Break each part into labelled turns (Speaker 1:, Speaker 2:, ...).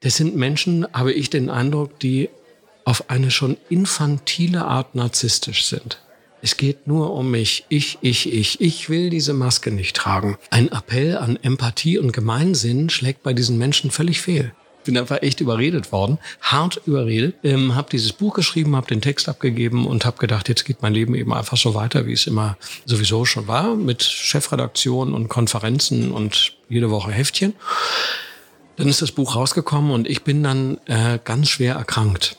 Speaker 1: Das sind Menschen, habe ich den Eindruck, die auf eine schon infantile Art narzisstisch sind. Es geht nur um mich. Ich, ich, ich. Ich will diese Maske nicht tragen. Ein Appell an Empathie und Gemeinsinn schlägt bei diesen Menschen völlig fehl. Bin einfach echt überredet worden, hart überredet. Ähm, habe dieses Buch geschrieben, habe den Text abgegeben und habe gedacht, jetzt geht mein Leben eben einfach so weiter, wie es immer sowieso schon war, mit Chefredaktion und Konferenzen und jede Woche Heftchen. Dann ist das Buch rausgekommen und ich bin dann äh, ganz schwer erkrankt.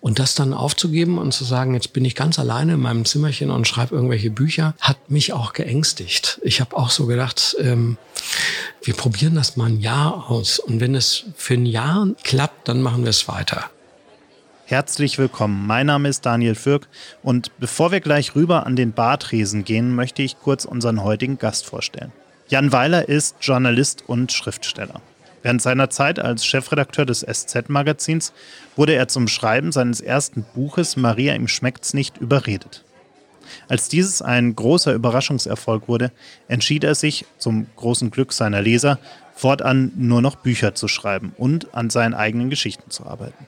Speaker 1: Und das dann aufzugeben und zu sagen, jetzt bin ich ganz alleine in meinem Zimmerchen und schreibe irgendwelche Bücher, hat mich auch geängstigt. Ich habe auch so gedacht, ähm, wir probieren das mal ein Jahr aus. Und wenn es für ein Jahr klappt, dann machen wir es weiter.
Speaker 2: Herzlich willkommen. Mein Name ist Daniel Fürk und bevor wir gleich rüber an den Bartresen gehen, möchte ich kurz unseren heutigen Gast vorstellen. Jan Weiler ist Journalist und Schriftsteller. Während seiner Zeit als Chefredakteur des SZ-Magazins wurde er zum Schreiben seines ersten Buches Maria ihm schmeckt's nicht überredet. Als dieses ein großer Überraschungserfolg wurde, entschied er sich, zum großen Glück seiner Leser, fortan nur noch Bücher zu schreiben und an seinen eigenen Geschichten zu arbeiten.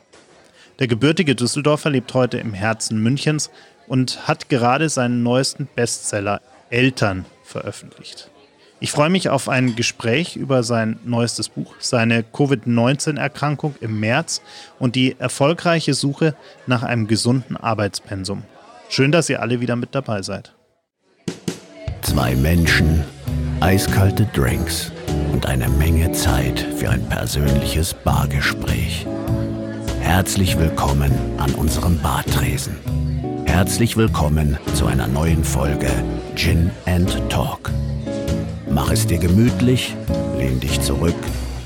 Speaker 2: Der gebürtige Düsseldorfer lebt heute im Herzen Münchens und hat gerade seinen neuesten Bestseller Eltern veröffentlicht. Ich freue mich auf ein Gespräch über sein neuestes Buch, seine Covid-19-Erkrankung im März und die erfolgreiche Suche nach einem gesunden Arbeitspensum. Schön, dass ihr alle wieder mit dabei seid.
Speaker 3: Zwei Menschen, eiskalte Drinks und eine Menge Zeit für ein persönliches Bargespräch. Herzlich willkommen an unserem Bartresen. Herzlich willkommen zu einer neuen Folge Gin and Talk. Mach es dir gemütlich, lehn dich zurück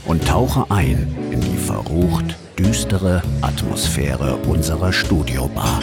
Speaker 3: und tauche ein in die verrucht düstere Atmosphäre unserer Studiobar.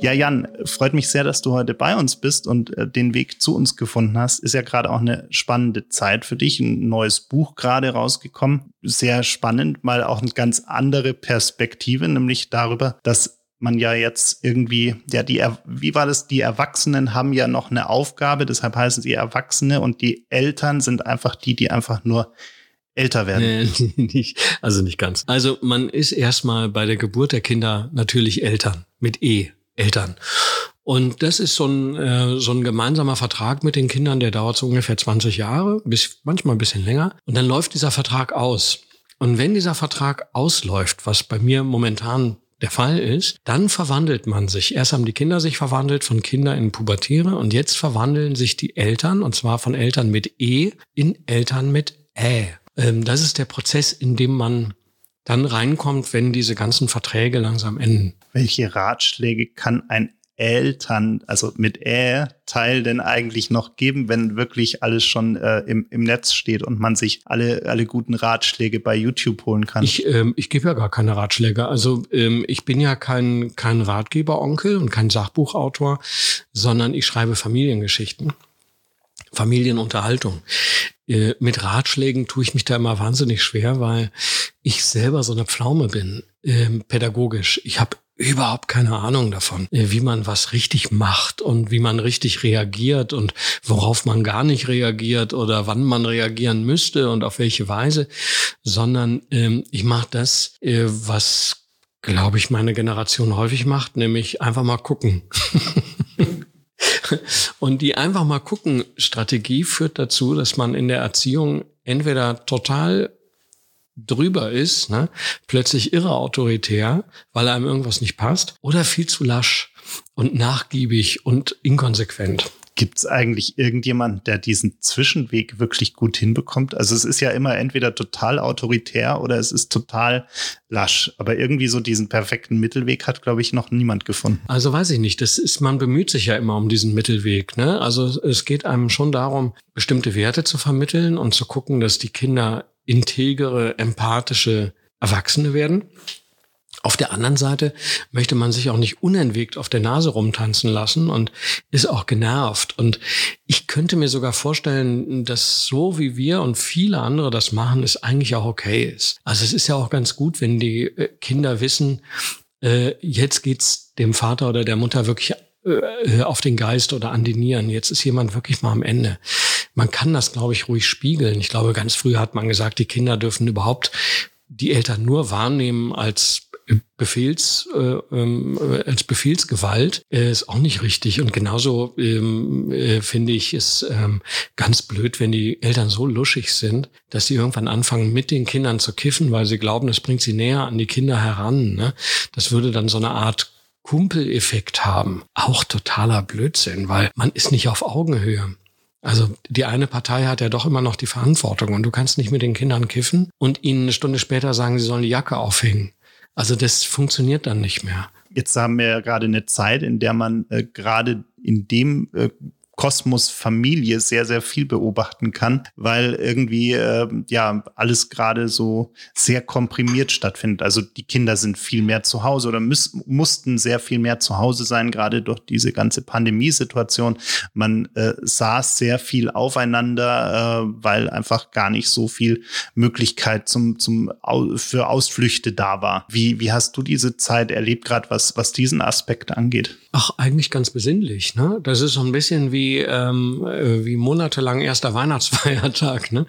Speaker 2: Ja, Jan, freut mich sehr, dass du heute bei uns bist und äh, den Weg zu uns gefunden hast. Ist ja gerade auch eine spannende Zeit für dich. Ein neues Buch gerade rausgekommen. Sehr spannend, mal auch eine ganz andere Perspektive, nämlich darüber, dass man ja jetzt irgendwie, ja, die, wie war das? Die Erwachsenen haben ja noch eine Aufgabe, deshalb heißen sie Erwachsene und die Eltern sind einfach die, die einfach nur älter werden.
Speaker 1: Nee, nicht, also nicht ganz. Also man ist erstmal bei der Geburt der Kinder natürlich Eltern mit E. Eltern. Und das ist so ein, äh, so ein gemeinsamer Vertrag mit den Kindern, der dauert so ungefähr 20 Jahre, bis manchmal ein bisschen länger. Und dann läuft dieser Vertrag aus. Und wenn dieser Vertrag ausläuft, was bei mir momentan der Fall ist, dann verwandelt man sich. Erst haben die Kinder sich verwandelt von Kinder in Pubertiere und jetzt verwandeln sich die Eltern, und zwar von Eltern mit E in Eltern mit Ä. Ähm, das ist der Prozess, in dem man dann reinkommt, wenn diese ganzen Verträge langsam enden.
Speaker 2: Welche Ratschläge kann ein Eltern, also mit Ä, Teil denn eigentlich noch geben, wenn wirklich alles schon äh, im, im Netz steht und man sich alle, alle guten Ratschläge bei YouTube holen kann?
Speaker 1: Ich, ähm, ich gebe ja gar keine Ratschläge. Also ähm, ich bin ja kein, kein Ratgeberonkel und kein Sachbuchautor, sondern ich schreibe Familiengeschichten. Familienunterhaltung. Äh, mit Ratschlägen tue ich mich da immer wahnsinnig schwer, weil ich selber so eine Pflaume bin, äh, pädagogisch. Ich habe überhaupt keine Ahnung davon, äh, wie man was richtig macht und wie man richtig reagiert und worauf man gar nicht reagiert oder wann man reagieren müsste und auf welche Weise, sondern ähm, ich mache das, äh, was glaube ich meine Generation häufig macht, nämlich einfach mal gucken. Und die einfach mal gucken Strategie führt dazu, dass man in der Erziehung entweder total drüber ist, ne, plötzlich irre autoritär, weil einem irgendwas nicht passt, oder viel zu lasch und nachgiebig und inkonsequent.
Speaker 2: Gibt es eigentlich irgendjemanden, der diesen Zwischenweg wirklich gut hinbekommt? Also es ist ja immer entweder total autoritär oder es ist total lasch. Aber irgendwie so diesen perfekten Mittelweg hat, glaube ich, noch niemand gefunden.
Speaker 1: Also weiß ich nicht. Das ist, man bemüht sich ja immer um diesen Mittelweg. Ne? Also es geht einem schon darum, bestimmte Werte zu vermitteln und zu gucken, dass die Kinder integere, empathische Erwachsene werden. Auf der anderen Seite möchte man sich auch nicht unentwegt auf der Nase rumtanzen lassen und ist auch genervt. Und ich könnte mir sogar vorstellen, dass so wie wir und viele andere das machen, es eigentlich auch okay ist. Also es ist ja auch ganz gut, wenn die äh, Kinder wissen, äh, jetzt geht's dem Vater oder der Mutter wirklich äh, auf den Geist oder an die Nieren. Jetzt ist jemand wirklich mal am Ende. Man kann das, glaube ich, ruhig spiegeln. Ich glaube, ganz früh hat man gesagt, die Kinder dürfen überhaupt die Eltern nur wahrnehmen als Befehls, äh, ähm, als Befehlsgewalt äh, ist auch nicht richtig. Und genauso ähm, äh, finde ich es ähm, ganz blöd, wenn die Eltern so luschig sind, dass sie irgendwann anfangen, mit den Kindern zu kiffen, weil sie glauben, das bringt sie näher an die Kinder heran. Ne? Das würde dann so eine Art Kumpeleffekt haben. Auch totaler Blödsinn, weil man ist nicht auf Augenhöhe. Also die eine Partei hat ja doch immer noch die Verantwortung und du kannst nicht mit den Kindern kiffen und ihnen eine Stunde später sagen, sie sollen die Jacke aufhängen. Also das funktioniert dann nicht mehr.
Speaker 2: Jetzt haben wir ja gerade eine Zeit, in der man äh, gerade in dem äh, Kosmos Familie sehr, sehr viel beobachten kann, weil irgendwie äh, ja alles gerade so sehr komprimiert stattfindet. Also die Kinder sind viel mehr zu Hause oder müß, mussten sehr viel mehr zu Hause sein, gerade durch diese ganze Pandemiesituation. Man äh, saß sehr viel aufeinander, äh, weil einfach gar nicht so viel Möglichkeit zum, zum für Ausflüchte da war. Wie, wie hast du diese Zeit erlebt, gerade was, was diesen Aspekt angeht?
Speaker 1: Ach, eigentlich ganz besinnlich. Ne? Das ist so ein bisschen wie, ähm, äh, wie monatelang erster Weihnachtsfeiertag. Ne?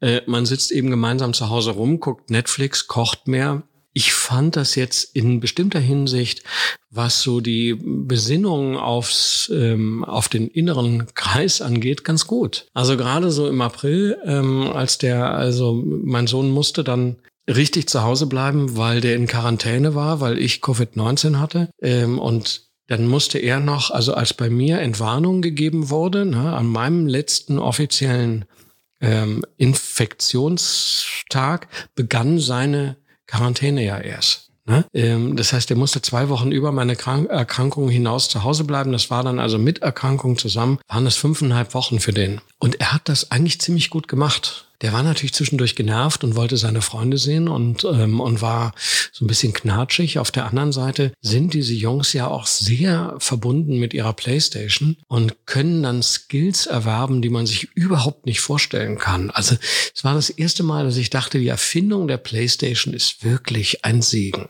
Speaker 1: Äh, man sitzt eben gemeinsam zu Hause rum, guckt Netflix, kocht mehr. Ich fand das jetzt in bestimmter Hinsicht, was so die Besinnung aufs, ähm, auf den inneren Kreis angeht, ganz gut. Also gerade so im April, ähm, als der, also mein Sohn musste dann richtig zu Hause bleiben, weil der in Quarantäne war, weil ich Covid-19 hatte. Ähm, und dann musste er noch, also als bei mir Entwarnung gegeben wurde, ne, an meinem letzten offiziellen ähm, Infektionstag begann seine Quarantäne ja erst. Ne? Ähm, das heißt, er musste zwei Wochen über meine Krank Erkrankung hinaus zu Hause bleiben. Das war dann also mit Erkrankung zusammen, waren das fünfeinhalb Wochen für den. Und er hat das eigentlich ziemlich gut gemacht der war natürlich zwischendurch genervt und wollte seine Freunde sehen und, ähm, und war so ein bisschen knatschig. Auf der anderen Seite sind diese Jungs ja auch sehr verbunden mit ihrer Playstation und können dann Skills erwerben, die man sich überhaupt nicht vorstellen kann. Also es war das erste Mal, dass ich dachte, die Erfindung der Playstation ist wirklich ein Segen.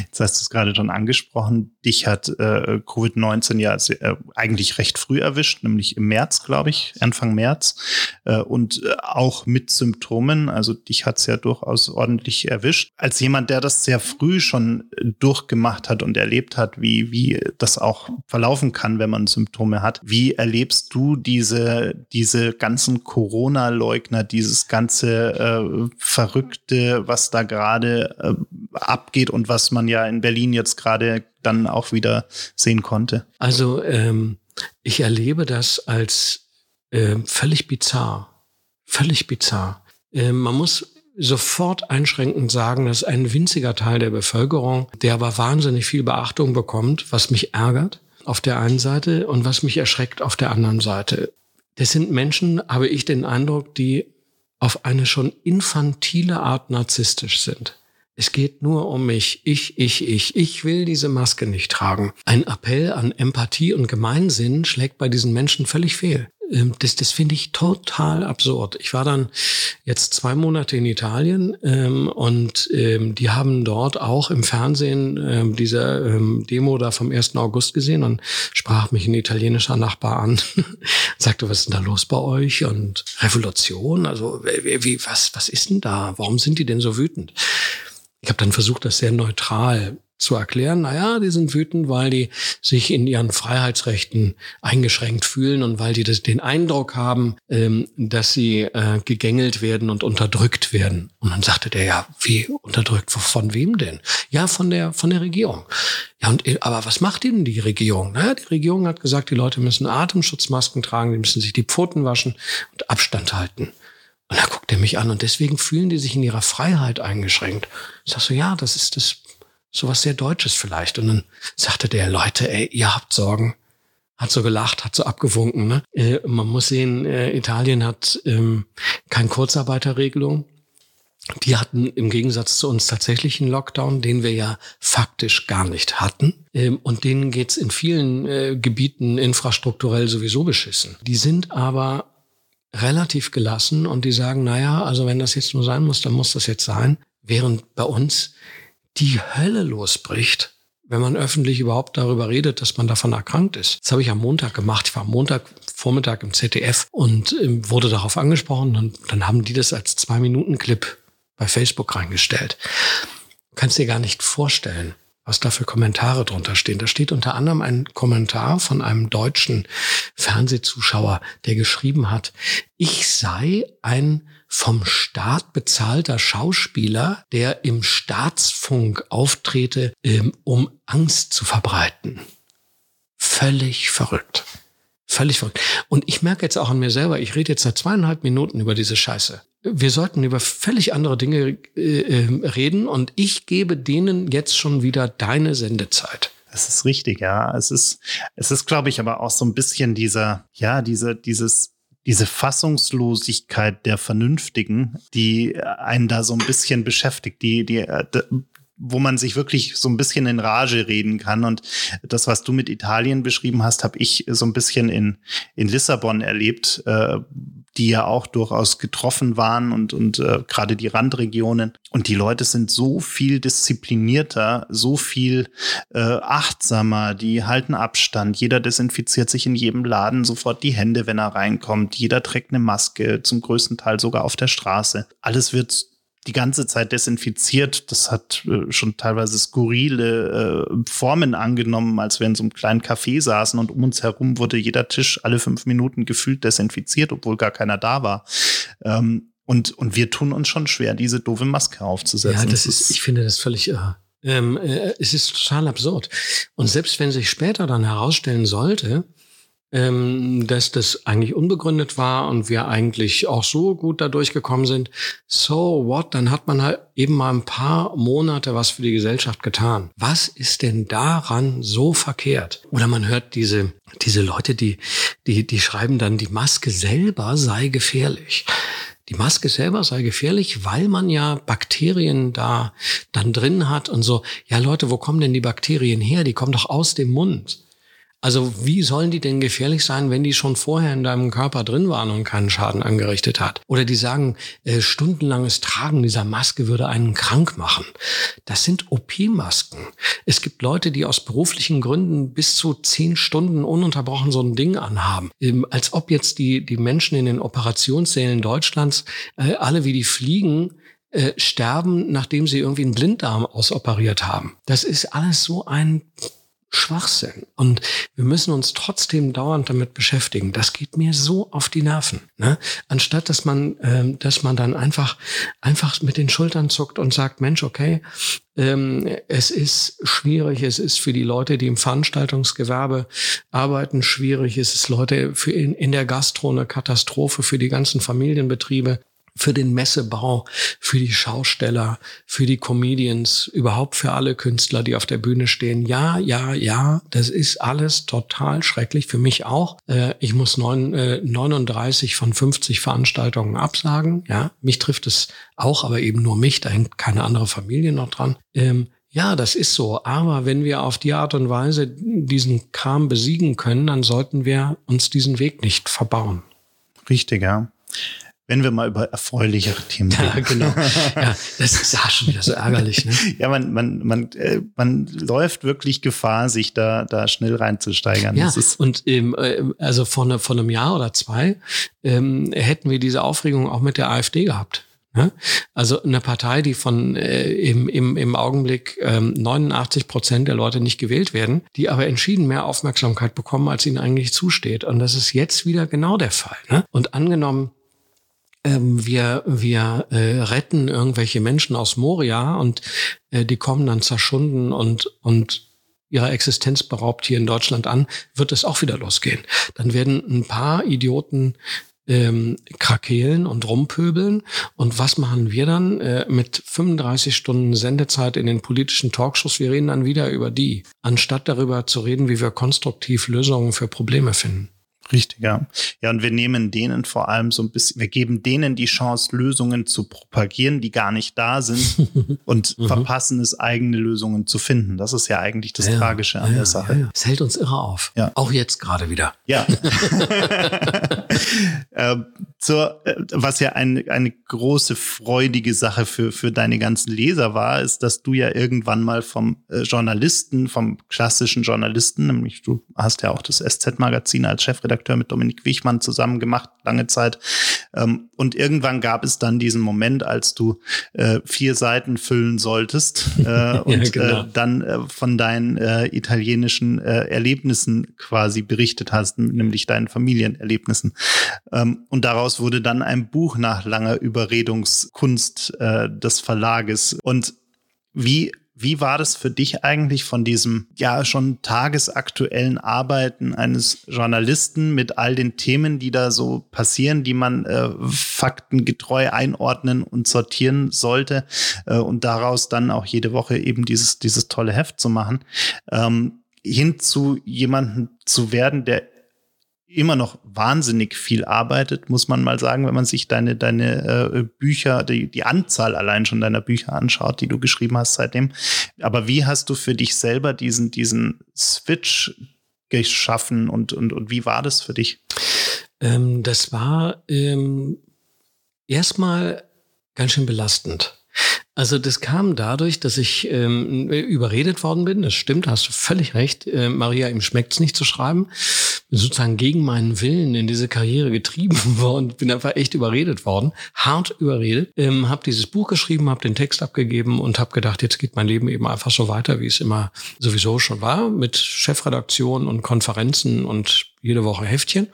Speaker 2: Jetzt hast du es gerade schon angesprochen. Dich hat äh, Covid-19 ja äh, eigentlich recht früh erwischt, nämlich im März, glaube ich, Anfang März. Äh, und äh, auch mit Symptomen. Also dich hat es ja durchaus ordentlich erwischt. Als jemand, der das sehr früh schon äh, durchgemacht hat und erlebt hat, wie, wie das auch verlaufen kann, wenn man Symptome hat. Wie erlebst du diese, diese ganzen Corona-Leugner, dieses ganze äh, Verrückte, was da gerade abgeht und was was man ja in Berlin jetzt gerade dann auch wieder sehen konnte.
Speaker 1: Also ähm, ich erlebe das als äh, völlig bizarr. Völlig bizarr. Äh, man muss sofort einschränkend sagen, dass ein winziger Teil der Bevölkerung, der aber wahnsinnig viel Beachtung bekommt, was mich ärgert auf der einen Seite und was mich erschreckt auf der anderen Seite. Das sind Menschen, habe ich den Eindruck, die auf eine schon infantile Art narzisstisch sind. Es geht nur um mich. Ich, ich, ich. Ich will diese Maske nicht tragen. Ein Appell an Empathie und Gemeinsinn schlägt bei diesen Menschen völlig fehl. Ähm, das, das finde ich total absurd. Ich war dann jetzt zwei Monate in Italien ähm, und ähm, die haben dort auch im Fernsehen ähm, diese ähm, Demo da vom 1. August gesehen und sprach mich ein italienischer Nachbar an, sagte, was ist denn da los bei euch? Und Revolution? Also wie, was, was ist denn da? Warum sind die denn so wütend? Ich habe dann versucht, das sehr neutral zu erklären. Naja, die sind wütend, weil die sich in ihren Freiheitsrechten eingeschränkt fühlen und weil die das, den Eindruck haben, ähm, dass sie äh, gegängelt werden und unterdrückt werden. Und dann sagte der, ja, wie unterdrückt? Von wem denn? Ja, von der, von der Regierung. Ja, und, äh, aber was macht denn die Regierung? Naja, die Regierung hat gesagt, die Leute müssen Atemschutzmasken tragen, die müssen sich die Pfoten waschen und Abstand halten. Und da guckt er mich an und deswegen fühlen die sich in ihrer Freiheit eingeschränkt. Ich sag so, ja, das ist das sowas sehr Deutsches vielleicht. Und dann sagte der, Leute, ey, ihr habt Sorgen. Hat so gelacht, hat so abgewunken. Ne? Äh, man muss sehen, äh, Italien hat ähm, keine Kurzarbeiterregelung. Die hatten im Gegensatz zu uns tatsächlich einen Lockdown, den wir ja faktisch gar nicht hatten. Ähm, und denen geht's in vielen äh, Gebieten infrastrukturell sowieso beschissen. Die sind aber relativ gelassen und die sagen, naja, also wenn das jetzt nur sein muss, dann muss das jetzt sein. Während bei uns die Hölle losbricht, wenn man öffentlich überhaupt darüber redet, dass man davon erkrankt ist. Das habe ich am Montag gemacht. Ich war am Montag Vormittag im ZDF und äh, wurde darauf angesprochen und dann haben die das als zwei Minuten Clip bei Facebook reingestellt. Du kannst dir gar nicht vorstellen, was da für Kommentare drunter stehen. Da steht unter anderem ein Kommentar von einem deutschen Fernsehzuschauer, der geschrieben hat, ich sei ein vom Staat bezahlter Schauspieler, der im Staatsfunk auftrete, ähm, um Angst zu verbreiten. Völlig verrückt. Völlig verrückt. Und ich merke jetzt auch an mir selber, ich rede jetzt seit zweieinhalb Minuten über diese Scheiße. Wir sollten über völlig andere Dinge äh, ähm, reden und ich gebe denen jetzt schon wieder deine Sendezeit.
Speaker 2: Das ist richtig, ja. Es ist, es ist, glaube ich, aber auch so ein bisschen dieser, ja, diese, dieses diese Fassungslosigkeit der Vernünftigen, die einen da so ein bisschen beschäftigt, die, die, äh, wo man sich wirklich so ein bisschen in Rage reden kann. Und das, was du mit Italien beschrieben hast, habe ich so ein bisschen in, in Lissabon erlebt, äh, die ja auch durchaus getroffen waren und, und äh, gerade die Randregionen. Und die Leute sind so viel disziplinierter, so viel äh, achtsamer, die halten Abstand. Jeder desinfiziert sich in jedem Laden sofort die Hände, wenn er reinkommt. Jeder trägt eine Maske, zum größten Teil sogar auf der Straße. Alles wird die ganze Zeit desinfiziert. Das hat äh, schon teilweise skurrile äh, Formen angenommen, als wir in so einem kleinen Café saßen und um uns herum wurde jeder Tisch alle fünf Minuten gefühlt desinfiziert, obwohl gar keiner da war. Ähm, und, und wir tun uns schon schwer, diese doofe Maske aufzusetzen.
Speaker 1: Ja, das ist, ich finde das völlig irre. Ähm, äh, es ist total absurd. Und selbst wenn sich später dann herausstellen sollte, ähm, dass das eigentlich unbegründet war und wir eigentlich auch so gut da durchgekommen sind. So what? Dann hat man halt eben mal ein paar Monate was für die Gesellschaft getan. Was ist denn daran so verkehrt? Oder man hört diese, diese Leute, die, die, die schreiben dann, die Maske selber sei gefährlich. Die Maske selber sei gefährlich, weil man ja Bakterien da dann drin hat und so. Ja Leute, wo kommen denn die Bakterien her? Die kommen doch aus dem Mund. Also wie sollen die denn gefährlich sein, wenn die schon vorher in deinem Körper drin waren und keinen Schaden angerichtet hat? Oder die sagen, äh, stundenlanges Tragen dieser Maske würde einen krank machen. Das sind OP-Masken. Es gibt Leute, die aus beruflichen Gründen bis zu zehn Stunden ununterbrochen so ein Ding anhaben. Ähm, als ob jetzt die, die Menschen in den Operationssälen Deutschlands äh, alle wie die fliegen, äh, sterben, nachdem sie irgendwie einen Blinddarm ausoperiert haben. Das ist alles so ein Schwachsinn. Und wir müssen uns trotzdem dauernd damit beschäftigen. Das geht mir so auf die Nerven. Ne? Anstatt dass man, ähm, dass man dann einfach, einfach mit den Schultern zuckt und sagt, Mensch, okay, ähm, es ist schwierig, es ist für die Leute, die im Veranstaltungsgewerbe arbeiten, schwierig, es ist Leute für in, in der Gastro eine Katastrophe für die ganzen Familienbetriebe für den Messebau, für die Schausteller, für die Comedians, überhaupt für alle Künstler, die auf der Bühne stehen. Ja, ja, ja, das ist alles total schrecklich, für mich auch. Äh, ich muss neun, äh, 39 von 50 Veranstaltungen absagen. Ja, mich trifft es auch, aber eben nur mich, da hängt keine andere Familie noch dran. Ähm, ja, das ist so. Aber wenn wir auf die Art und Weise diesen Kram besiegen können, dann sollten wir uns diesen Weg nicht verbauen.
Speaker 2: Richtig, ja. Wenn wir mal über erfreulichere Themen reden.
Speaker 1: Ja, genau. Ja, das ist ja schon wieder so ärgerlich. Ne?
Speaker 2: ja, man, man, man, äh, man läuft wirklich Gefahr, sich da, da schnell reinzusteigern.
Speaker 1: Ja, und ähm, äh, also vor, ne, vor einem Jahr oder zwei ähm, hätten wir diese Aufregung auch mit der AfD gehabt. Ne? Also eine Partei, die von äh, im, im, im Augenblick ähm, 89 Prozent der Leute nicht gewählt werden, die aber entschieden mehr Aufmerksamkeit bekommen, als ihnen eigentlich zusteht. Und das ist jetzt wieder genau der Fall. Ne? Und angenommen, ähm, wir, wir äh, retten irgendwelche Menschen aus Moria und äh, die kommen dann zerschunden und, und ihrer Existenz beraubt hier in Deutschland an, wird es auch wieder losgehen. Dann werden ein paar Idioten ähm, krakeelen und rumpöbeln. Und was machen wir dann äh, mit 35 Stunden Sendezeit in den politischen Talkshows? Wir reden dann wieder über die, anstatt darüber zu reden, wie wir konstruktiv Lösungen für Probleme finden.
Speaker 2: Richtig, ja. Ja, und wir nehmen denen vor allem so ein bisschen, wir geben denen die Chance, Lösungen zu propagieren, die gar nicht da sind und mhm. verpassen es, eigene Lösungen zu finden. Das ist ja eigentlich das ja, Tragische an ja, der Sache. Ja,
Speaker 1: es hält uns irre auf. Ja. Auch jetzt gerade wieder.
Speaker 2: Ja. äh, zur, was ja eine, eine große freudige Sache für, für deine ganzen Leser war, ist, dass du ja irgendwann mal vom äh, Journalisten, vom klassischen Journalisten, nämlich du hast ja auch das SZ-Magazin als Chefredakteur mit Dominik Wichmann zusammen gemacht, lange Zeit. Ähm, und irgendwann gab es dann diesen Moment, als du äh, vier Seiten füllen solltest äh, und ja, genau. äh, dann äh, von deinen äh, italienischen äh, Erlebnissen quasi berichtet hast, nämlich deinen Familienerlebnissen. Ähm, und daraus wurde dann ein Buch nach langer Überredungskunst äh, des Verlages. Und wie wie war das für dich eigentlich von diesem ja schon tagesaktuellen Arbeiten eines Journalisten mit all den Themen, die da so passieren, die man äh, faktengetreu einordnen und sortieren sollte äh, und daraus dann auch jede Woche eben dieses, dieses tolle Heft zu machen, ähm, hin zu jemandem zu werden, der immer noch wahnsinnig viel arbeitet, muss man mal sagen, wenn man sich deine, deine äh, Bücher, die, die Anzahl allein schon deiner Bücher anschaut, die du geschrieben hast seitdem. Aber wie hast du für dich selber diesen, diesen Switch geschaffen und, und, und wie war das für dich?
Speaker 1: Ähm, das war ähm, erstmal ganz schön belastend. Also das kam dadurch, dass ich ähm, überredet worden bin. Das stimmt, hast du völlig recht. Äh, Maria, ihm schmeckt's nicht zu schreiben. Bin sozusagen gegen meinen Willen in diese Karriere getrieben worden. Bin einfach echt überredet worden, hart überredet. Ähm, habe dieses Buch geschrieben, habe den Text abgegeben und habe gedacht, jetzt geht mein Leben eben einfach so weiter, wie es immer sowieso schon war, mit Chefredaktion und Konferenzen und jede Woche Heftchen.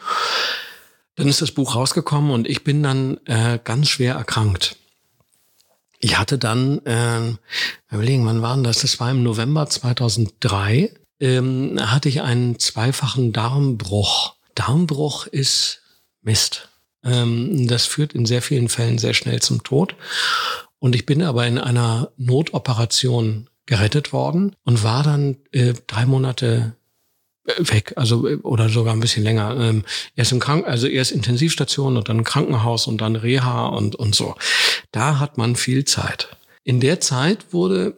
Speaker 1: Dann ist das Buch rausgekommen und ich bin dann äh, ganz schwer erkrankt. Ich hatte dann, äh, überlegen, wann war denn das? Das war im November 2003, ähm, hatte ich einen zweifachen Darmbruch. Darmbruch ist Mist. Ähm, das führt in sehr vielen Fällen sehr schnell zum Tod. Und ich bin aber in einer Notoperation gerettet worden und war dann äh, drei Monate weg, also oder sogar ein bisschen länger. Ähm, erst im Krank, also erst Intensivstation und dann Krankenhaus und dann Reha und und so. Da hat man viel Zeit. In der Zeit wurde,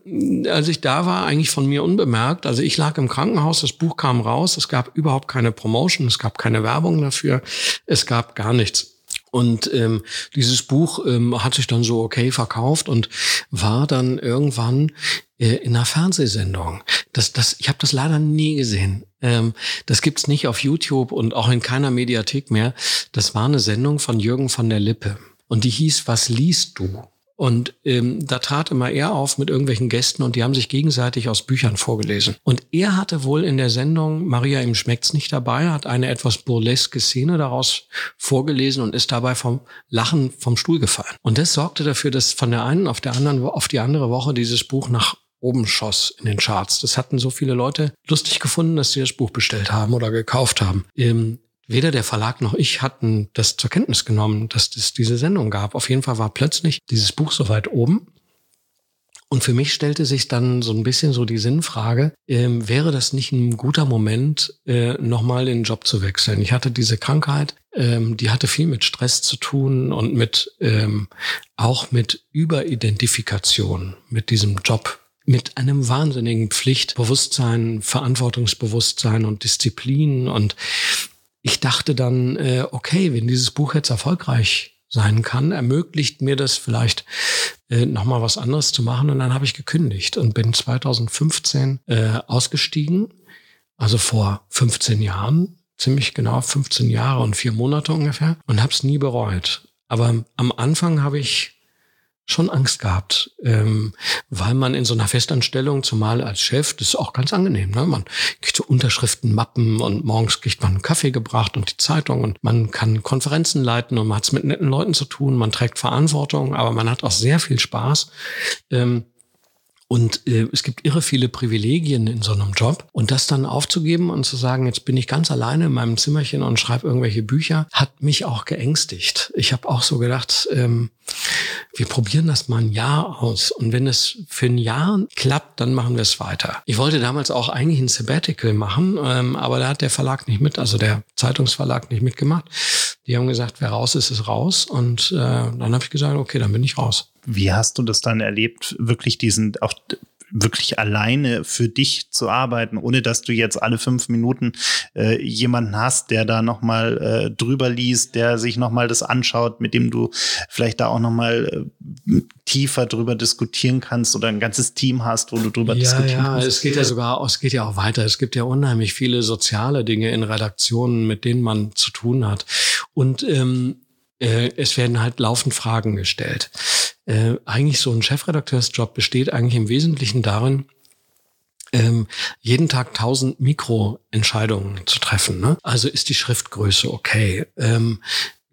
Speaker 1: als ich da war, eigentlich von mir unbemerkt. Also ich lag im Krankenhaus, das Buch kam raus, es gab überhaupt keine Promotion, es gab keine Werbung dafür, es gab gar nichts. Und ähm, dieses Buch ähm, hat sich dann so okay verkauft und war dann irgendwann äh, in einer Fernsehsendung. Das, das, ich habe das leider nie gesehen. Ähm, das gibt's nicht auf YouTube und auch in keiner Mediathek mehr. Das war eine Sendung von Jürgen von der Lippe. Und die hieß Was liest du? Und ähm, da trat immer er auf mit irgendwelchen Gästen und die haben sich gegenseitig aus Büchern vorgelesen. Und er hatte wohl in der Sendung, Maria ihm schmeckt's nicht dabei, hat eine etwas burleske Szene daraus vorgelesen und ist dabei vom Lachen vom Stuhl gefallen. Und das sorgte dafür, dass von der einen auf der anderen, auf die andere Woche dieses Buch nach oben schoss in den Charts. Das hatten so viele Leute lustig gefunden, dass sie das Buch bestellt haben oder gekauft haben. Ähm, weder der Verlag noch ich hatten das zur Kenntnis genommen, dass es diese Sendung gab. Auf jeden Fall war plötzlich dieses Buch so weit oben. Und für mich stellte sich dann so ein bisschen so die Sinnfrage, ähm, wäre das nicht ein guter Moment, äh, nochmal den Job zu wechseln? Ich hatte diese Krankheit, ähm, die hatte viel mit Stress zu tun und mit ähm, auch mit Überidentifikation mit diesem Job mit einem wahnsinnigen Pflichtbewusstsein, Verantwortungsbewusstsein und Disziplin. Und ich dachte dann, äh, okay, wenn dieses Buch jetzt erfolgreich sein kann, ermöglicht mir das vielleicht äh, nochmal was anderes zu machen. Und dann habe ich gekündigt und bin 2015 äh, ausgestiegen, also vor 15 Jahren, ziemlich genau 15 Jahre und vier Monate ungefähr, und habe es nie bereut. Aber am Anfang habe ich schon Angst gehabt, ähm, weil man in so einer Festanstellung, zumal als Chef, das ist auch ganz angenehm. Ne? Man kriegt so Unterschriften, Mappen und morgens kriegt man einen Kaffee gebracht und die Zeitung und man kann Konferenzen leiten und man hat es mit netten Leuten zu tun, man trägt Verantwortung, aber man hat auch sehr viel Spaß. Ähm, und äh, es gibt irre viele Privilegien in so einem Job. Und das dann aufzugeben und zu sagen, jetzt bin ich ganz alleine in meinem Zimmerchen und schreibe irgendwelche Bücher, hat mich auch geängstigt. Ich habe auch so gedacht, ähm, wir probieren das mal ein Jahr aus. Und wenn es für ein Jahr klappt, dann machen wir es weiter. Ich wollte damals auch eigentlich ein Sabbatical machen, ähm, aber da hat der Verlag nicht mit, also der Zeitungsverlag nicht mitgemacht. Die haben gesagt, wer raus ist, ist raus. Und äh, dann habe ich gesagt, okay, dann bin ich raus.
Speaker 2: Wie hast du das dann erlebt, wirklich diesen auch wirklich alleine für dich zu arbeiten, ohne dass du jetzt alle fünf Minuten äh, jemanden hast, der da nochmal äh, drüber liest, der sich nochmal das anschaut, mit dem du vielleicht da auch nochmal äh, tiefer drüber diskutieren kannst oder ein ganzes Team hast, wo du drüber
Speaker 1: ja,
Speaker 2: diskutieren
Speaker 1: ja,
Speaker 2: kannst.
Speaker 1: Es geht ja sogar, es geht ja auch weiter. Es gibt ja unheimlich viele soziale Dinge in Redaktionen, mit denen man zu tun hat. Und ähm, äh, es werden halt laufend Fragen gestellt. Äh, eigentlich so ein Chefredakteursjob besteht eigentlich im Wesentlichen darin, ähm, jeden Tag tausend Mikroentscheidungen zu treffen. Ne? Also ist die Schriftgröße okay? Ähm,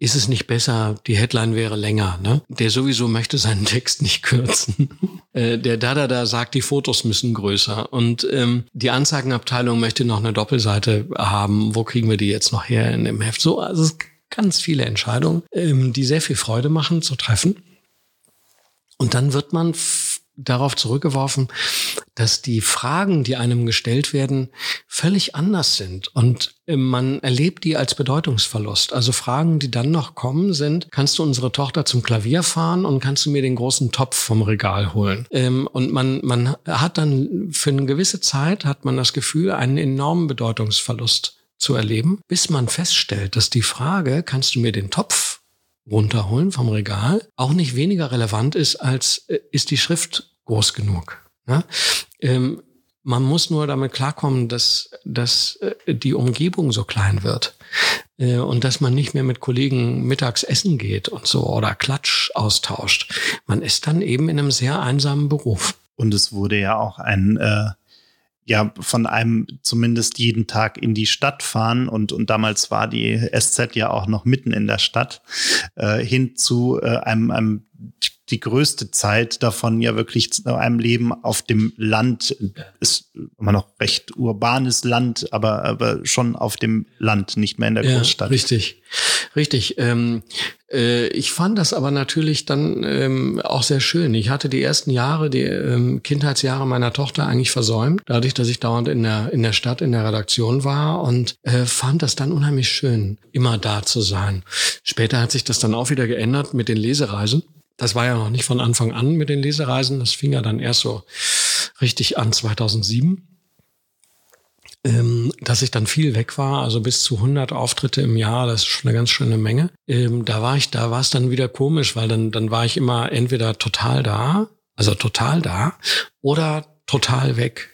Speaker 1: ist es nicht besser, die Headline wäre länger, ne? Der sowieso möchte seinen Text nicht kürzen. äh, der Dada da sagt, die Fotos müssen größer. Und ähm, die Anzeigenabteilung möchte noch eine Doppelseite haben. Wo kriegen wir die jetzt noch her in dem Heft? So, also ganz viele Entscheidungen, ähm, die sehr viel Freude machen zu treffen. Und dann wird man darauf zurückgeworfen, dass die Fragen, die einem gestellt werden, völlig anders sind. Und äh, man erlebt die als Bedeutungsverlust. Also Fragen, die dann noch kommen, sind, kannst du unsere Tochter zum Klavier fahren und kannst du mir den großen Topf vom Regal holen? Ähm, und man, man hat dann für eine gewisse Zeit, hat man das Gefühl, einen enormen Bedeutungsverlust zu erleben, bis man feststellt, dass die Frage, kannst du mir den Topf runterholen vom Regal, auch nicht weniger relevant ist, als äh, ist die Schrift groß genug. Ja? Ähm, man muss nur damit klarkommen, dass, dass äh, die Umgebung so klein wird äh, und dass man nicht mehr mit Kollegen mittags essen geht und so oder Klatsch austauscht. Man ist dann eben in einem sehr einsamen Beruf.
Speaker 2: Und es wurde ja auch ein äh, ja von einem zumindest jeden Tag in die Stadt fahren und, und damals war die SZ ja auch noch mitten in der Stadt, äh, hin zu äh, einem, einem die größte Zeit davon ja wirklich zu einem Leben auf dem Land ist immer noch recht urbanes Land, aber, aber schon auf dem Land, nicht mehr in der ja, Großstadt.
Speaker 1: Richtig, richtig. Ähm, äh, ich fand das aber natürlich dann ähm, auch sehr schön. Ich hatte die ersten Jahre, die ähm, Kindheitsjahre meiner Tochter eigentlich versäumt, dadurch, dass ich dauernd in der, in der Stadt, in der Redaktion war und äh, fand das dann unheimlich schön, immer da zu sein. Später hat sich das dann auch wieder geändert mit den Lesereisen. Das war ja noch nicht von Anfang an mit den Lesereisen. Das fing ja dann erst so richtig an 2007. Ähm, dass ich dann viel weg war, also bis zu 100 Auftritte im Jahr, das ist schon eine ganz schöne Menge. Ähm, da war ich, da war es dann wieder komisch, weil dann, dann war ich immer entweder total da, also total da, oder total weg.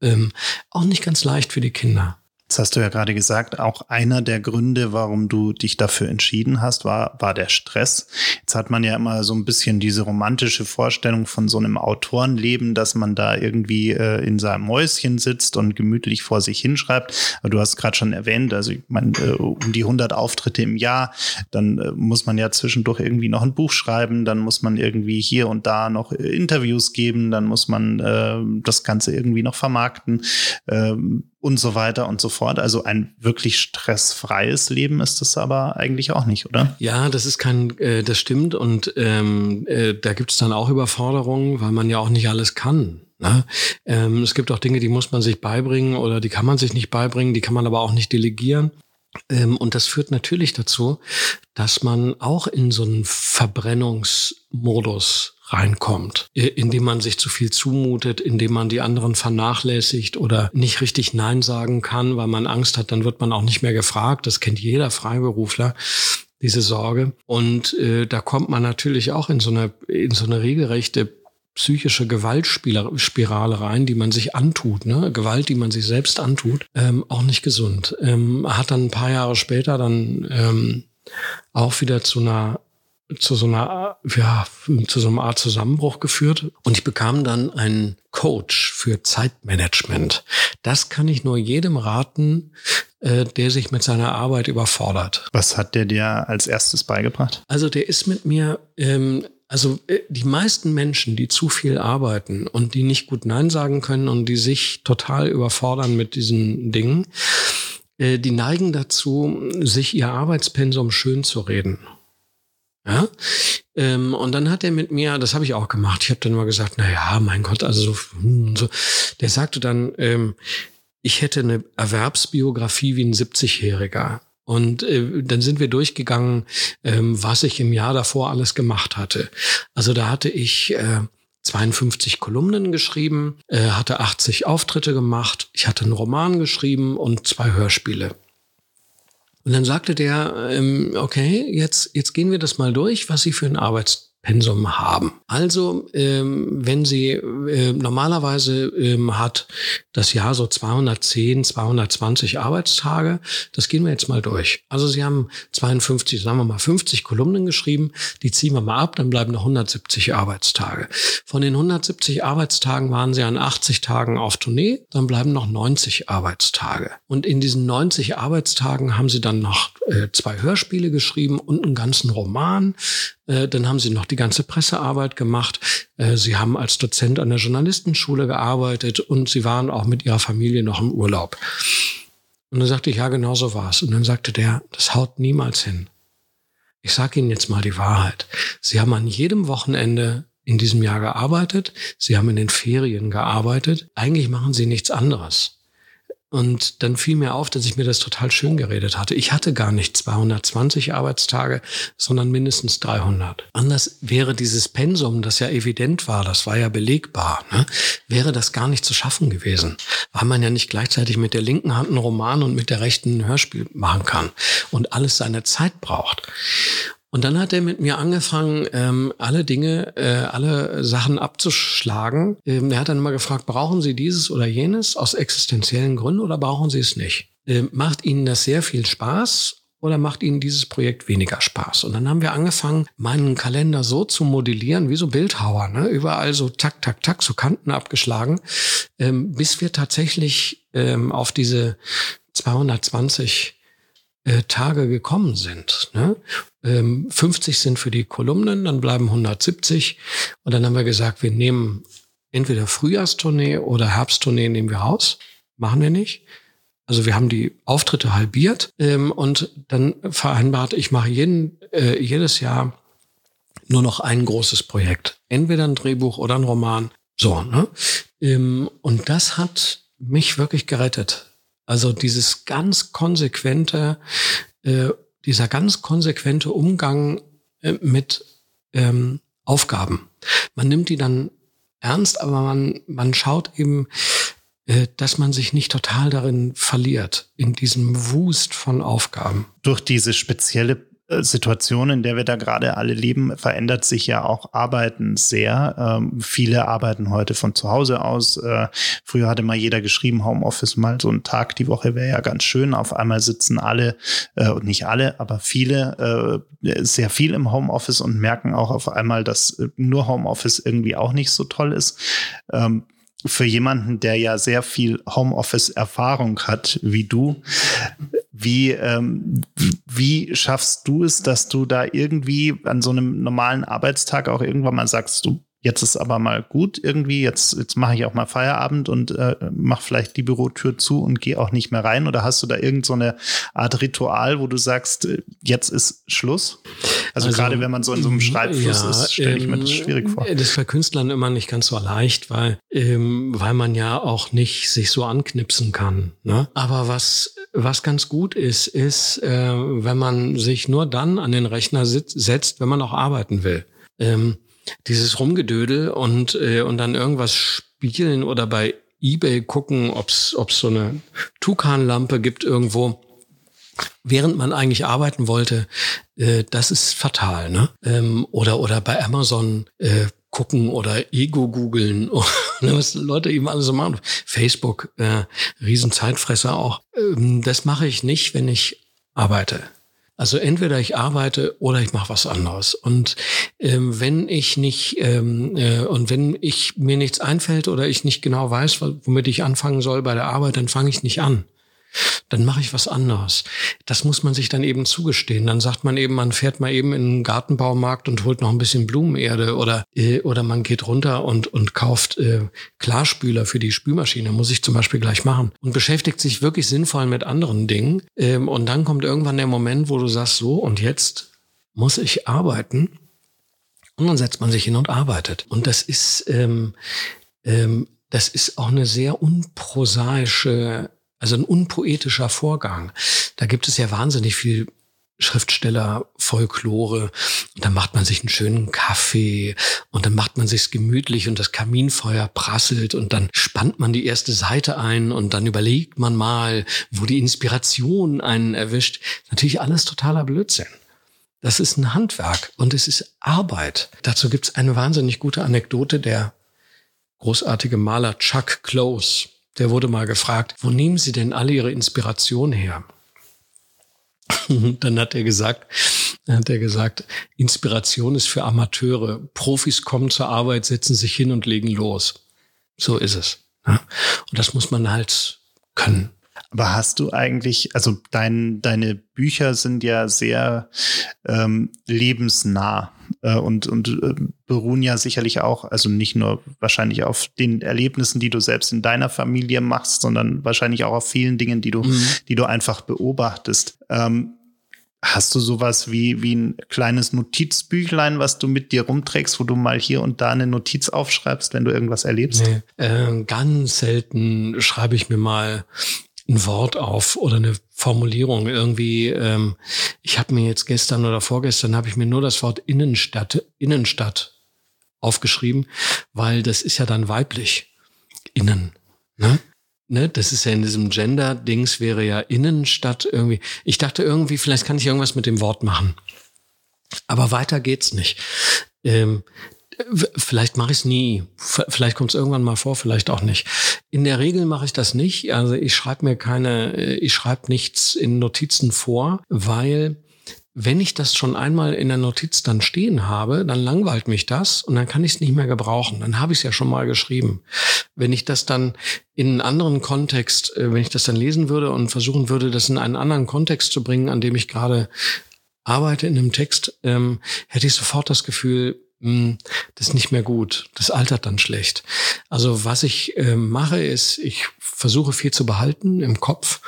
Speaker 1: Ähm, auch nicht ganz leicht für die Kinder.
Speaker 2: Das hast du ja gerade gesagt, auch einer der Gründe, warum du dich dafür entschieden hast, war, war der Stress. Jetzt hat man ja immer so ein bisschen diese romantische Vorstellung von so einem Autorenleben, dass man da irgendwie äh, in seinem Mäuschen sitzt und gemütlich vor sich hinschreibt. Aber du hast gerade schon erwähnt, also ich meine, äh, um die 100 Auftritte im Jahr, dann äh, muss man ja zwischendurch irgendwie noch ein Buch schreiben, dann muss man irgendwie hier und da noch äh, Interviews geben, dann muss man äh, das Ganze irgendwie noch vermarkten. Und so weiter und so fort. Also ein wirklich stressfreies Leben ist das aber eigentlich auch nicht, oder?
Speaker 1: Ja, das ist kein, äh, das stimmt und ähm, äh, da gibt es dann auch Überforderungen, weil man ja auch nicht alles kann. Ne? Ähm, es gibt auch Dinge, die muss man sich beibringen oder die kann man sich nicht beibringen, die kann man aber auch nicht delegieren. Ähm, und das führt natürlich dazu, dass man auch in so einen Verbrennungsmodus reinkommt, indem man sich zu viel zumutet, indem man die anderen vernachlässigt oder nicht richtig Nein sagen kann, weil man Angst hat, dann wird man auch nicht mehr gefragt. Das kennt jeder Freiberufler diese Sorge. Und äh, da kommt man natürlich auch in so eine, in so eine regelrechte psychische Gewaltspirale rein, die man sich antut, ne? Gewalt, die man sich selbst antut, ähm, auch nicht gesund. Ähm, hat dann ein paar Jahre später dann ähm, auch wieder zu einer zu so einer, ja, zu so einer Art Zusammenbruch geführt. Und ich bekam dann einen Coach für Zeitmanagement. Das kann ich nur jedem raten, äh, der sich mit seiner Arbeit überfordert.
Speaker 2: Was hat der dir als erstes beigebracht?
Speaker 1: Also der ist mit mir, ähm, also äh, die meisten Menschen, die zu viel arbeiten und die nicht gut Nein sagen können und die sich total überfordern mit diesen Dingen, äh, die neigen dazu, sich ihr Arbeitspensum schön zu reden. Ja? Ähm, und dann hat er mit mir, das habe ich auch gemacht, ich habe dann mal gesagt, na ja, mein Gott, also so, hm, so. Der sagte dann, ähm, ich hätte eine Erwerbsbiografie wie ein 70-Jähriger. Und äh, dann sind wir durchgegangen, ähm, was ich im Jahr davor alles gemacht hatte. Also da hatte ich äh, 52 Kolumnen geschrieben, äh, hatte 80 Auftritte gemacht, ich hatte einen Roman geschrieben und zwei Hörspiele. Und dann sagte der, ähm, okay, jetzt, jetzt gehen wir das mal durch, was Sie für ein Arbeits Pensum haben. Also, ähm, wenn Sie äh, normalerweise ähm, hat das Jahr so 210, 220 Arbeitstage, das gehen wir jetzt mal durch. Also Sie haben 52, sagen wir mal 50 Kolumnen geschrieben, die ziehen wir mal ab, dann bleiben noch 170 Arbeitstage. Von den 170 Arbeitstagen waren Sie an 80 Tagen auf Tournee, dann bleiben noch 90 Arbeitstage. Und in diesen 90 Arbeitstagen haben Sie dann noch äh, zwei Hörspiele geschrieben und einen ganzen Roman. Äh, dann haben Sie noch die ganze Pressearbeit gemacht. Äh, Sie haben als Dozent an der Journalistenschule gearbeitet und Sie waren auch mit Ihrer Familie noch im Urlaub. Und dann sagte ich, ja, genau so war's. Und dann sagte der, das haut niemals hin. Ich sage Ihnen jetzt mal die Wahrheit. Sie haben an jedem Wochenende in diesem Jahr gearbeitet. Sie haben in den Ferien gearbeitet. Eigentlich machen Sie nichts anderes. Und dann fiel mir auf, dass ich mir das total schön geredet hatte. Ich hatte gar nicht 220 Arbeitstage, sondern mindestens 300. Anders wäre dieses Pensum, das ja evident war, das war ja belegbar, ne, wäre das gar nicht zu schaffen gewesen, weil man ja nicht gleichzeitig mit der linken Hand einen Roman und mit der rechten ein Hörspiel machen kann und alles seine Zeit braucht. Und dann hat er mit mir angefangen, ähm, alle Dinge, äh, alle Sachen abzuschlagen. Ähm, er hat dann immer gefragt, brauchen Sie dieses oder jenes aus existenziellen Gründen oder brauchen Sie es nicht? Ähm, macht Ihnen das sehr viel Spaß oder macht Ihnen dieses Projekt weniger Spaß? Und dann haben wir angefangen, meinen Kalender so zu modellieren, wie so Bildhauer, ne? überall so tak, tak, tak, so Kanten abgeschlagen, ähm, bis wir tatsächlich ähm, auf diese 220 äh, Tage gekommen sind. Ne? Ähm, 50 sind für die Kolumnen, dann bleiben 170. Und dann haben wir gesagt, wir nehmen entweder Frühjahrstournee oder Herbsttournee nehmen wir raus. Machen wir nicht. Also wir haben die Auftritte halbiert ähm, und dann vereinbart, ich mache jeden, äh, jedes Jahr nur noch ein großes Projekt. Entweder ein Drehbuch oder ein Roman. So, ne? Ähm, und das hat mich wirklich gerettet. Also dieses ganz konsequente, äh, dieser ganz konsequente Umgang äh, mit ähm, Aufgaben. Man nimmt die dann ernst, aber man, man schaut eben, äh, dass man sich nicht total darin verliert, in diesem Wust von Aufgaben.
Speaker 2: Durch diese spezielle Situation, in der wir da gerade alle leben, verändert sich ja auch Arbeiten sehr. Ähm, viele arbeiten heute von zu Hause aus. Äh, früher hatte mal jeder geschrieben, Homeoffice mal so ein Tag die Woche wäre ja ganz schön. Auf einmal sitzen alle, äh, und nicht alle, aber viele äh, sehr viel im Homeoffice und merken auch auf einmal, dass nur Homeoffice irgendwie auch nicht so toll ist. Ähm, für jemanden, der ja sehr viel Homeoffice-Erfahrung hat, wie du, wie, ähm, wie schaffst du es, dass du da irgendwie an so einem normalen Arbeitstag auch irgendwann mal sagst, du jetzt ist aber mal gut irgendwie, jetzt, jetzt mache ich auch mal Feierabend und äh, mach vielleicht die Bürotür zu und gehe auch nicht mehr rein? Oder hast du da irgend so eine Art Ritual, wo du sagst, äh, jetzt ist Schluss? Also, also gerade wenn man so in so einem Schreibfluss ja, ist, stelle ich mir das schwierig vor.
Speaker 1: Das ist für Künstlern immer nicht ganz so leicht, weil, ähm, weil man ja auch nicht sich so anknipsen kann. Ne? Aber was was ganz gut ist, ist, äh, wenn man sich nur dann an den Rechner setzt, wenn man auch arbeiten will. Ähm, dieses Rumgedödel und, äh, und dann irgendwas spielen oder bei eBay gucken, ob es so eine Tukan-Lampe gibt irgendwo, während man eigentlich arbeiten wollte, äh, das ist fatal. Ne? Ähm, oder, oder bei Amazon äh, gucken oder Ego googeln, was Leute eben alles so machen. Facebook, äh, Riesenzeitfresser auch. Ähm, das mache ich nicht, wenn ich arbeite. Also entweder ich arbeite oder ich mache was anderes. Und ähm, wenn ich nicht ähm, äh, und wenn ich mir nichts einfällt oder ich nicht genau weiß, womit ich anfangen soll bei der Arbeit, dann fange ich nicht an dann mache ich was anderes. Das muss man sich dann eben zugestehen. Dann sagt man eben, man fährt mal eben in einen Gartenbaumarkt und holt noch ein bisschen Blumenerde oder äh, oder man geht runter und und kauft äh, Klarspüler für die Spülmaschine. Muss ich zum Beispiel gleich machen und beschäftigt sich wirklich sinnvoll mit anderen Dingen. Ähm, und dann kommt irgendwann der Moment, wo du sagst, so und jetzt muss ich arbeiten. Und dann setzt man sich hin und arbeitet. Und das ist ähm, ähm, das ist auch eine sehr unprosaische also ein unpoetischer Vorgang. Da gibt es ja wahnsinnig viel Schriftsteller Folklore. Und dann macht man sich einen schönen Kaffee und dann macht man sich's gemütlich und das Kaminfeuer prasselt und dann spannt man die erste Seite ein und dann überlegt man mal, wo die Inspiration einen erwischt. Natürlich alles totaler Blödsinn. Das ist ein Handwerk und es ist Arbeit. Dazu gibt's eine wahnsinnig gute Anekdote. Der großartige Maler Chuck Close, der wurde mal gefragt, wo nehmen Sie denn alle Ihre Inspiration her? dann hat er gesagt, hat er gesagt, Inspiration ist für Amateure. Profis kommen zur Arbeit, setzen sich hin und legen los. So ist es. Und das muss man halt können.
Speaker 2: Aber hast du eigentlich, also dein, deine Bücher sind ja sehr ähm, lebensnah äh, und, und äh, beruhen ja sicherlich auch, also nicht nur wahrscheinlich auf den Erlebnissen, die du selbst in deiner Familie machst, sondern wahrscheinlich auch auf vielen Dingen, die du, mhm. die du einfach beobachtest. Ähm, Hast du sowas wie, wie ein kleines Notizbüchlein, was du mit dir rumträgst, wo du mal hier und da eine Notiz aufschreibst, wenn du irgendwas erlebst? Nee,
Speaker 1: äh, ganz selten schreibe ich mir mal ein Wort auf oder eine Formulierung irgendwie. Ähm, ich habe mir jetzt gestern oder vorgestern habe ich mir nur das Wort Innenstadt, Innenstadt aufgeschrieben, weil das ist ja dann weiblich. Innen. Ne? Ne, das ist ja in diesem Gender-Dings wäre ja Innenstadt irgendwie. Ich dachte irgendwie, vielleicht kann ich irgendwas mit dem Wort machen. Aber weiter geht's nicht. Ähm, vielleicht mache ich es nie. Vielleicht kommt es irgendwann mal vor, vielleicht auch nicht. In der Regel mache ich das nicht. Also ich schreibe mir keine, äh, ich schreibe nichts in Notizen vor, weil wenn ich das schon einmal in der Notiz dann stehen habe, dann langweilt mich das und dann kann ich es nicht mehr gebrauchen. Dann habe ich es ja schon mal geschrieben. Wenn ich das dann in einen anderen Kontext, äh, wenn ich das dann lesen würde und versuchen würde, das in einen anderen Kontext zu bringen, an dem ich gerade arbeite in einem Text, ähm, hätte ich sofort das Gefühl, das ist nicht mehr gut. Das altert dann schlecht. Also was ich äh, mache, ist, ich versuche viel zu behalten im Kopf.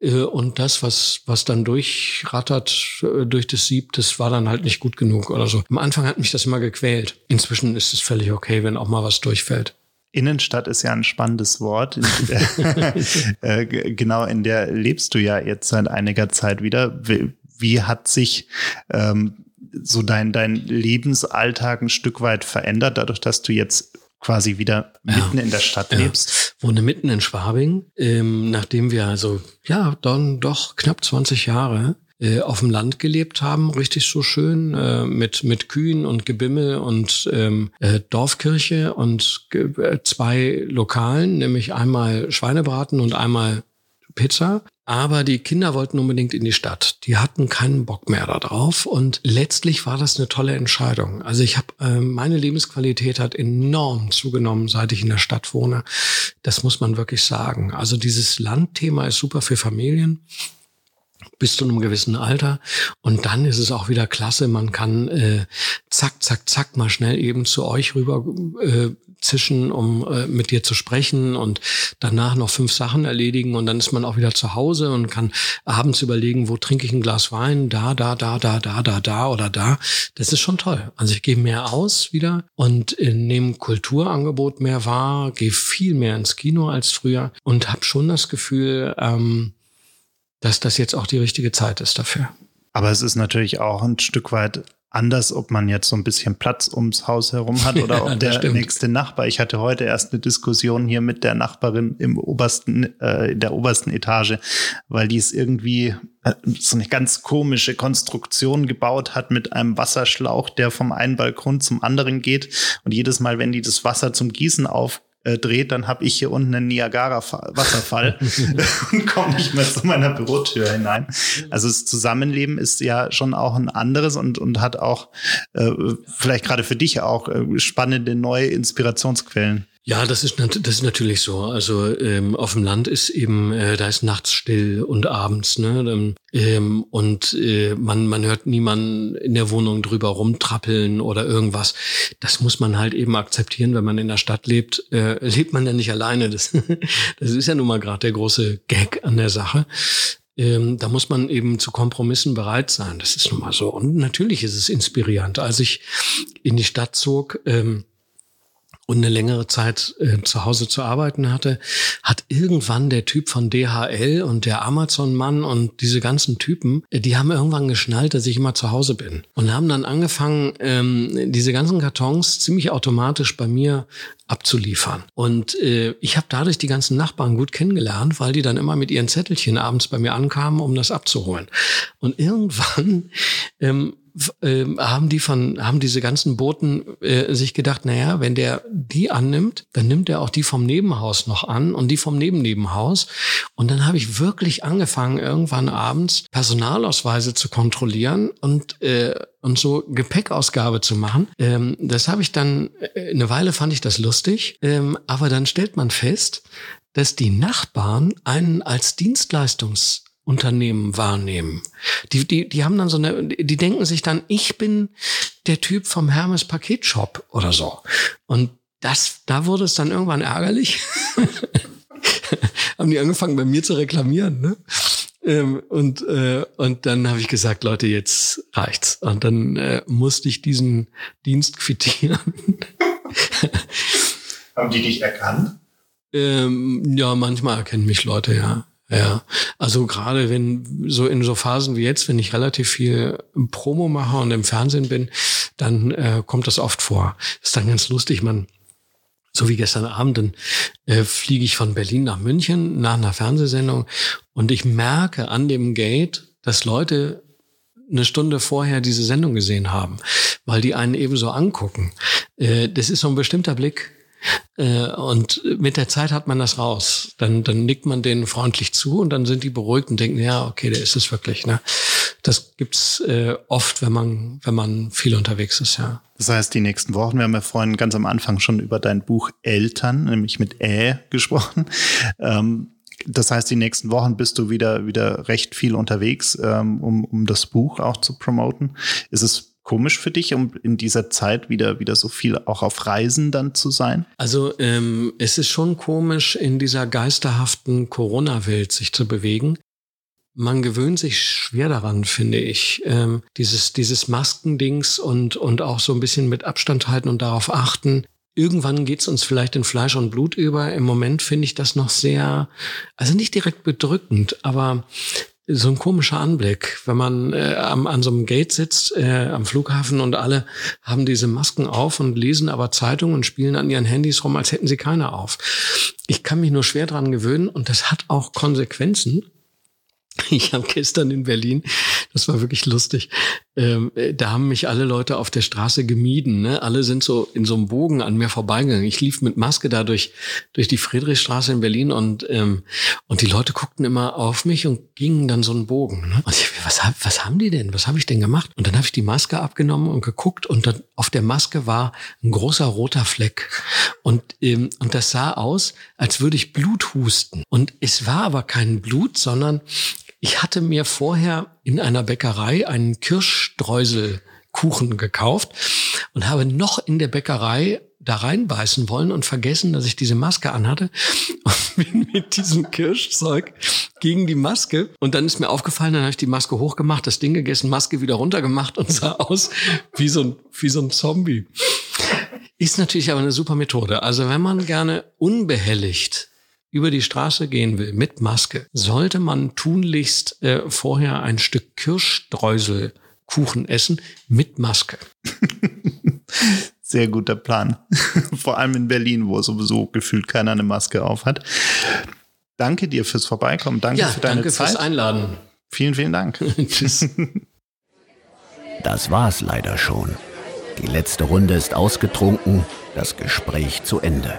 Speaker 1: Äh, und das, was, was dann durchrattert äh, durch das Sieb, das war dann halt nicht gut genug oder so. Am Anfang hat mich das immer gequält. Inzwischen ist es völlig okay, wenn auch mal was durchfällt.
Speaker 2: Innenstadt ist ja ein spannendes Wort. äh, genau in der lebst du ja jetzt seit einiger Zeit wieder. Wie, wie hat sich ähm, so dein, dein Lebensalltag ein Stück weit verändert, dadurch, dass du jetzt quasi wieder mitten ja, in der Stadt ja. lebst.
Speaker 1: Wohne mitten in Schwabing, ähm, nachdem wir also, ja, dann doch knapp 20 Jahre äh, auf dem Land gelebt haben, richtig so schön, äh, mit, mit Kühen und Gebimmel und ähm, äh, Dorfkirche und äh, zwei Lokalen, nämlich einmal Schweinebraten und einmal Pizza. Aber die Kinder wollten unbedingt in die Stadt. Die hatten keinen Bock mehr darauf. Und letztlich war das eine tolle Entscheidung. Also ich habe, äh, meine Lebensqualität hat enorm zugenommen, seit ich in der Stadt wohne. Das muss man wirklich sagen. Also dieses Landthema ist super für Familien bis zu einem gewissen Alter. Und dann ist es auch wieder klasse. Man kann äh, zack, zack, zack mal schnell eben zu euch rüber äh, zischen, um äh, mit dir zu sprechen und danach noch fünf Sachen erledigen und dann ist man auch wieder zu Hause und kann abends überlegen, wo trinke ich ein Glas Wein, da, da, da, da, da, da, da oder da. Das ist schon toll. Also ich gehe mehr aus wieder und äh, nehme Kulturangebot mehr wahr, gehe viel mehr ins Kino als früher und habe schon das Gefühl, ähm, dass das jetzt auch die richtige Zeit ist dafür.
Speaker 2: Aber es ist natürlich auch ein Stück weit anders, ob man jetzt so ein bisschen Platz ums Haus herum hat oder ob der stimmt. nächste Nachbar. Ich hatte heute erst eine Diskussion hier mit der Nachbarin im obersten, äh, in der obersten Etage, weil die es irgendwie äh, so eine ganz komische Konstruktion gebaut hat mit einem Wasserschlauch, der vom einen Balkon zum anderen geht. Und jedes Mal, wenn die das Wasser zum Gießen auf äh, dreht, dann habe ich hier unten einen Niagara-Wasserfall und komme nicht mehr zu meiner Bürotür hinein. Also das Zusammenleben ist ja schon auch ein anderes und, und hat auch äh, vielleicht gerade für dich auch äh, spannende neue Inspirationsquellen.
Speaker 1: Ja, das ist, das ist natürlich so. Also ähm, auf dem Land ist eben, äh, da ist nachts still und abends, ne? Ähm, und äh, man, man hört niemanden in der Wohnung drüber rumtrappeln oder irgendwas. Das muss man halt eben akzeptieren, wenn man in der Stadt lebt. Äh, lebt man ja nicht alleine. Das, das ist ja nun mal gerade der große Gag an der Sache. Ähm, da muss man eben zu Kompromissen bereit sein. Das ist nun mal so. Und natürlich ist es inspirierend. Als ich in die Stadt zog, ähm, und eine längere Zeit äh, zu Hause zu arbeiten hatte, hat irgendwann der Typ von DHL und der Amazon-Mann und diese ganzen Typen, äh, die haben irgendwann geschnallt, dass ich immer zu Hause bin und haben dann angefangen, ähm, diese ganzen Kartons ziemlich automatisch bei mir abzuliefern. Und äh, ich habe dadurch die ganzen Nachbarn gut kennengelernt, weil die dann immer mit ihren Zettelchen abends bei mir ankamen, um das abzuholen. Und irgendwann ähm, äh, haben die von haben diese ganzen Boten äh, sich gedacht, naja, wenn der die annimmt, dann nimmt er auch die vom Nebenhaus noch an und die vom Nebennebenhaus. Und dann habe ich wirklich angefangen, irgendwann abends Personalausweise zu kontrollieren und äh, und so Gepäckausgabe zu machen. Ähm, das habe ich dann äh, eine Weile fand ich das lustig, ähm, aber dann stellt man fest, dass die Nachbarn einen als Dienstleistungs Unternehmen wahrnehmen. Die, die, die haben dann so eine, die denken sich dann, ich bin der Typ vom Hermes Paketshop oder so. Und das, da wurde es dann irgendwann ärgerlich. haben die angefangen bei mir zu reklamieren, ne? Ähm, und, äh, und dann habe ich gesagt, Leute, jetzt reicht's. Und dann äh, musste ich diesen Dienst quittieren.
Speaker 2: haben die dich erkannt?
Speaker 1: Ähm, ja, manchmal erkennen mich Leute, ja. Ja, also gerade wenn so in so Phasen wie jetzt, wenn ich relativ viel Promo mache und im Fernsehen bin, dann äh, kommt das oft vor. Ist dann ganz lustig, man so wie gestern Abend, dann äh, fliege ich von Berlin nach München nach einer Fernsehsendung und ich merke an dem Gate, dass Leute eine Stunde vorher diese Sendung gesehen haben, weil die einen ebenso angucken. Äh, das ist so ein bestimmter Blick, und mit der Zeit hat man das raus. Dann, dann nickt man denen freundlich zu und dann sind die beruhigt und denken, ja, okay, der ist es wirklich. Ne? Das gibt's äh, oft, wenn man, wenn man viel unterwegs ist, ja.
Speaker 2: Das heißt, die nächsten Wochen, wir haben ja vorhin ganz am Anfang schon über dein Buch Eltern, nämlich mit Ä gesprochen. Ähm, das heißt, die nächsten Wochen bist du wieder, wieder recht viel unterwegs, ähm, um, um das Buch auch zu promoten. Ist es komisch für dich, um in dieser Zeit wieder, wieder so viel auch auf Reisen dann zu sein?
Speaker 1: Also ähm, es ist schon komisch, in dieser geisterhaften Corona-Welt sich zu bewegen. Man gewöhnt sich schwer daran, finde ich. Ähm, dieses, dieses Maskendings und, und auch so ein bisschen mit Abstand halten und darauf achten. Irgendwann geht's uns vielleicht in Fleisch und Blut über. Im Moment finde ich das noch sehr, also nicht direkt bedrückend, aber so ein komischer Anblick, wenn man äh, am, an so einem Gate sitzt äh, am Flughafen und alle haben diese Masken auf und lesen aber Zeitungen und spielen an ihren Handys rum, als hätten sie keine auf. Ich kann mich nur schwer dran gewöhnen und das hat auch Konsequenzen. Ich habe gestern in Berlin, das war wirklich lustig, ähm, da haben mich alle Leute auf der Straße gemieden. Ne? Alle sind so in so einem Bogen an mir vorbeigegangen. Ich lief mit Maske da durch, durch die Friedrichstraße in Berlin und, ähm, und die Leute guckten immer auf mich und gingen dann so einen Bogen. Ne? Und ich, was, was haben die denn? Was habe ich denn gemacht? Und dann habe ich die Maske abgenommen und geguckt und dann auf der Maske war ein großer roter Fleck. Und, ähm, und das sah aus, als würde ich Blut husten. Und es war aber kein Blut, sondern ich hatte mir vorher in einer Bäckerei einen Kirschstreuselkuchen gekauft und habe noch in der Bäckerei da reinbeißen wollen und vergessen, dass ich diese Maske anhatte und bin mit diesem Kirschzeug gegen die Maske und dann ist mir aufgefallen, dann habe ich die Maske hochgemacht, das Ding gegessen, Maske wieder runtergemacht und sah aus wie so ein, wie so ein Zombie. Ist natürlich aber eine super Methode. Also wenn man gerne unbehelligt über die Straße gehen will mit Maske, sollte man tunlichst äh, vorher ein Stück Kirschstreuselkuchen essen mit Maske.
Speaker 2: Sehr guter Plan. Vor allem in Berlin, wo sowieso gefühlt keiner eine Maske auf hat. Danke dir fürs Vorbeikommen. Danke
Speaker 1: ja,
Speaker 2: für deine
Speaker 1: danke
Speaker 2: Zeit.
Speaker 1: Danke fürs Einladen.
Speaker 2: Vielen, vielen Dank. Tschüss.
Speaker 3: Das war's leider schon. Die letzte Runde ist ausgetrunken, das Gespräch zu Ende.